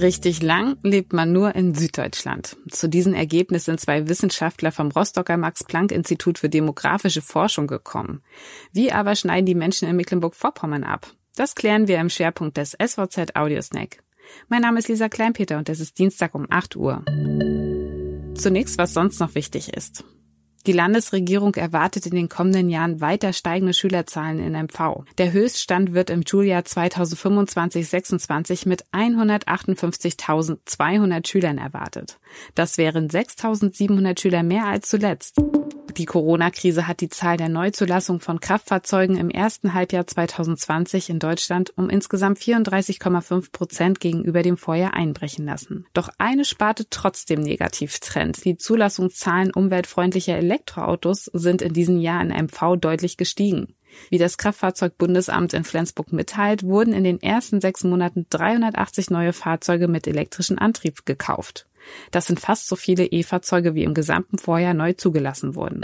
Richtig lang lebt man nur in Süddeutschland. Zu diesen Ergebnissen sind zwei Wissenschaftler vom Rostocker Max-Planck-Institut für demografische Forschung gekommen. Wie aber schneiden die Menschen in Mecklenburg-Vorpommern ab? Das klären wir im Schwerpunkt des SVZ Audio Snack. Mein Name ist Lisa Kleinpeter und es ist Dienstag um 8 Uhr. Zunächst, was sonst noch wichtig ist. Die Landesregierung erwartet in den kommenden Jahren weiter steigende Schülerzahlen in MV. Der Höchststand wird im Schuljahr 2025-26 mit 158.200 Schülern erwartet. Das wären 6.700 Schüler mehr als zuletzt. Die Corona-Krise hat die Zahl der Neuzulassung von Kraftfahrzeugen im ersten Halbjahr 2020 in Deutschland um insgesamt 34,5 Prozent gegenüber dem Vorjahr einbrechen lassen. Doch eine Sparte trotzdem Negativtrend. Die Zulassungszahlen umweltfreundlicher Elektroautos sind in diesem Jahr in MV deutlich gestiegen. Wie das Kraftfahrzeugbundesamt in Flensburg mitteilt, wurden in den ersten sechs Monaten 380 neue Fahrzeuge mit elektrischem Antrieb gekauft. Das sind fast so viele E-Fahrzeuge wie im gesamten Vorjahr neu zugelassen wurden.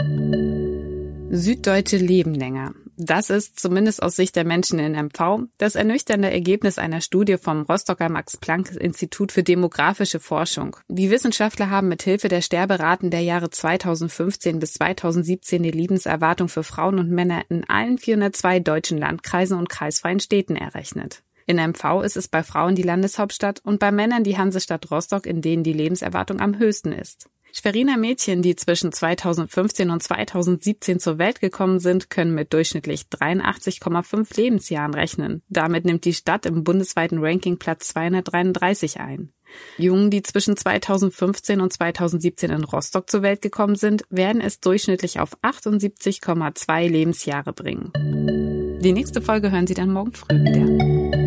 Süddeutsche leben länger. Das ist, zumindest aus Sicht der Menschen in MV, das ernüchternde Ergebnis einer Studie vom Rostocker Max-Planck-Institut für demografische Forschung. Die Wissenschaftler haben mit Hilfe der Sterberaten der Jahre 2015 bis 2017 die Lebenserwartung für Frauen und Männer in allen 402 deutschen Landkreisen und kreisfreien Städten errechnet. In MV ist es bei Frauen die Landeshauptstadt und bei Männern die Hansestadt Rostock, in denen die Lebenserwartung am höchsten ist. Schweriner Mädchen, die zwischen 2015 und 2017 zur Welt gekommen sind, können mit durchschnittlich 83,5 Lebensjahren rechnen. Damit nimmt die Stadt im bundesweiten Ranking Platz 233 ein. Jungen, die zwischen 2015 und 2017 in Rostock zur Welt gekommen sind, werden es durchschnittlich auf 78,2 Lebensjahre bringen. Die nächste Folge hören Sie dann morgen früh wieder.